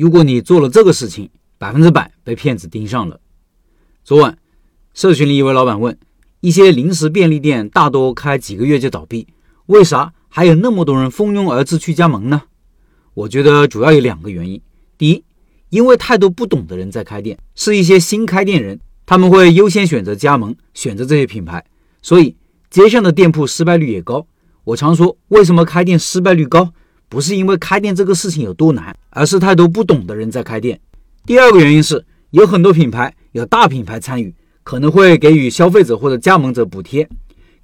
如果你做了这个事情，百分之百被骗子盯上了。昨晚，社群里一位老板问：一些零食便利店大多开几个月就倒闭，为啥还有那么多人蜂拥而至去加盟呢？我觉得主要有两个原因。第一，因为太多不懂的人在开店，是一些新开店人，他们会优先选择加盟，选择这些品牌，所以街上的店铺失败率也高。我常说，为什么开店失败率高？不是因为开店这个事情有多难，而是太多不懂的人在开店。第二个原因是，有很多品牌有大品牌参与，可能会给予消费者或者加盟者补贴。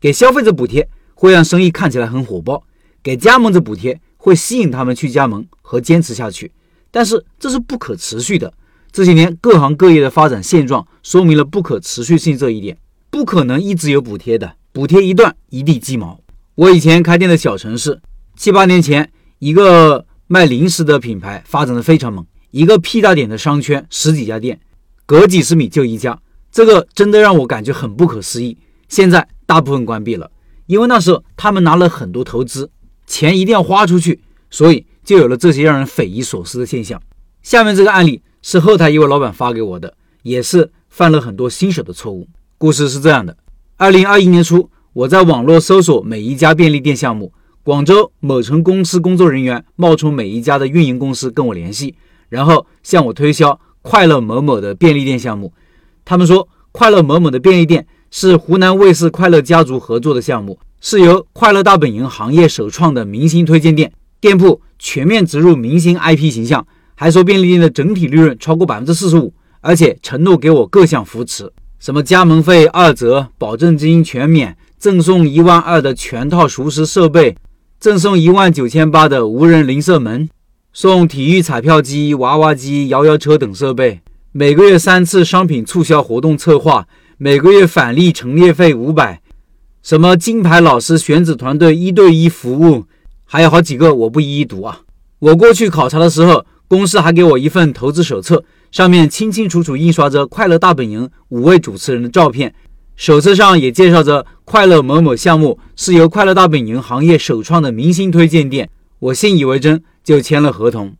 给消费者补贴会让生意看起来很火爆，给加盟者补贴会吸引他们去加盟和坚持下去。但是这是不可持续的。这些年各行各业的发展现状说明了不可持续性这一点，不可能一直有补贴的，补贴一断一地鸡毛。我以前开店的小城市，七八年前。一个卖零食的品牌发展的非常猛，一个屁大点的商圈十几家店，隔几十米就一家，这个真的让我感觉很不可思议。现在大部分关闭了，因为那时候他们拿了很多投资，钱一定要花出去，所以就有了这些让人匪夷所思的现象。下面这个案例是后台一位老板发给我的，也是犯了很多新手的错误。故事是这样的：二零二一年初，我在网络搜索每一家便利店项目。广州某城公司工作人员冒充每一家的运营公司跟我联系，然后向我推销快乐某某的便利店项目。他们说，快乐某某的便利店是湖南卫视快乐家族合作的项目，是由快乐大本营行业首创的明星推荐店，店铺全面植入明星 IP 形象，还说便利店的整体利润超过百分之四十五，而且承诺给我各项扶持，什么加盟费二折、保证金全免、赠送一万二的全套熟食设备。赠送一万九千八的无人零售门，送体育彩票机、娃娃机、摇摇车等设备。每个月三次商品促销活动策划，每个月返利陈列费五百。什么金牌老师选址团队一对一服务，还有好几个，我不一一读啊。我过去考察的时候，公司还给我一份投资手册，上面清清楚楚印刷着快乐大本营五位主持人的照片。手册上也介绍着快乐某某项目是由快乐大本营行业首创的明星推荐店，我信以为真，就签了合同。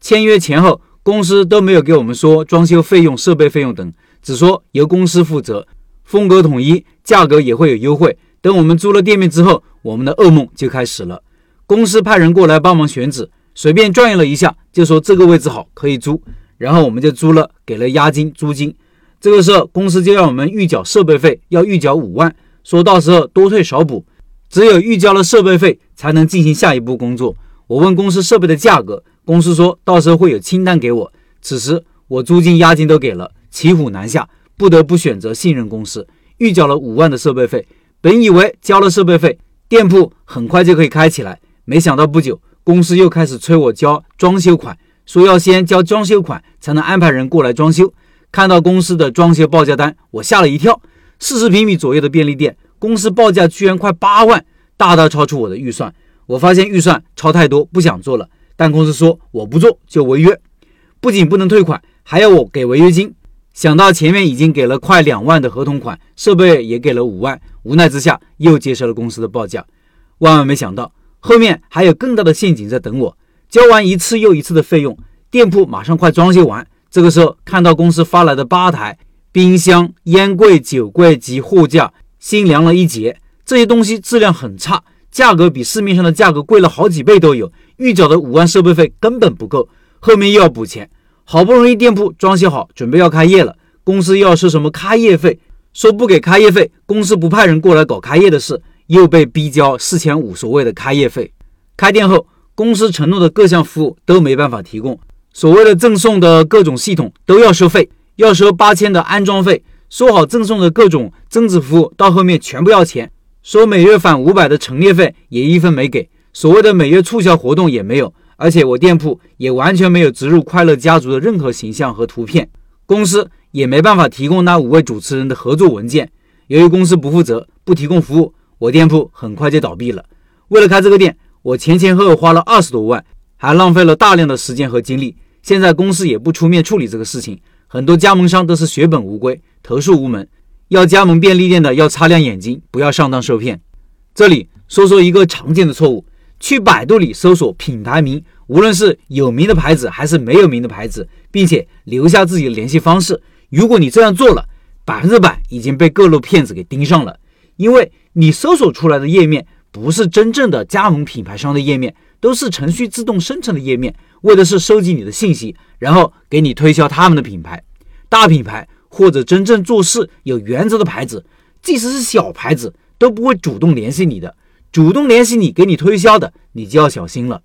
签约前后，公司都没有给我们说装修费用、设备费用等，只说由公司负责，风格统一，价格也会有优惠。等我们租了店面之后，我们的噩梦就开始了。公司派人过来帮忙选址，随便转悠了一下，就说这个位置好，可以租，然后我们就租了，给了押金、租金。这个时候，公司就让我们预缴设备费，要预缴五万，说到时候多退少补，只有预交了设备费，才能进行下一步工作。我问公司设备的价格，公司说到时候会有清单给我。此时我租金、押金都给了，骑虎难下，不得不选择信任公司，预缴了五万的设备费。本以为交了设备费，店铺很快就可以开起来，没想到不久，公司又开始催我交装修款，说要先交装修款才能安排人过来装修。看到公司的装修报价单，我吓了一跳。四十平米左右的便利店，公司报价居然快八万，大大超出我的预算。我发现预算超太多，不想做了。但公司说我不做就违约，不仅不能退款，还要我给违约金。想到前面已经给了快两万的合同款，设备也给了五万，无奈之下又接受了公司的报价。万万没想到，后面还有更大的陷阱在等我。交完一次又一次的费用，店铺马上快装修完。这个时候看到公司发来的吧台、冰箱、烟柜、酒柜及货架，心凉了一截。这些东西质量很差，价格比市面上的价格贵了好几倍都有。预缴的五万设备费根本不够，后面又要补钱。好不容易店铺装修好，准备要开业了，公司又要收什么开业费？说不给开业费，公司不派人过来搞开业的事，又被逼交四千五所谓的开业费。开店后，公司承诺的各项服务都没办法提供。所谓的赠送的各种系统都要收费，要收八千的安装费。说好赠送的各种增值服务，到后面全部要钱。说每月返五百的陈列费也一分没给。所谓的每月促销活动也没有，而且我店铺也完全没有植入快乐家族的任何形象和图片，公司也没办法提供那五位主持人的合作文件。由于公司不负责，不提供服务，我店铺很快就倒闭了。为了开这个店，我前前后后花了二十多万，还浪费了大量的时间和精力。现在公司也不出面处理这个事情，很多加盟商都是血本无归，投诉无门。要加盟便利店的要擦亮眼睛，不要上当受骗。这里说说一个常见的错误：去百度里搜索品牌名，无论是有名的牌子还是没有名的牌子，并且留下自己的联系方式。如果你这样做了，百分之百已经被各路骗子给盯上了，因为你搜索出来的页面不是真正的加盟品牌商的页面，都是程序自动生成的页面，为的是收集你的信息，然后给你推销他们的品牌。大品牌或者真正做事有原则的牌子，即使是小牌子，都不会主动联系你的。主动联系你给你推销的，你就要小心了。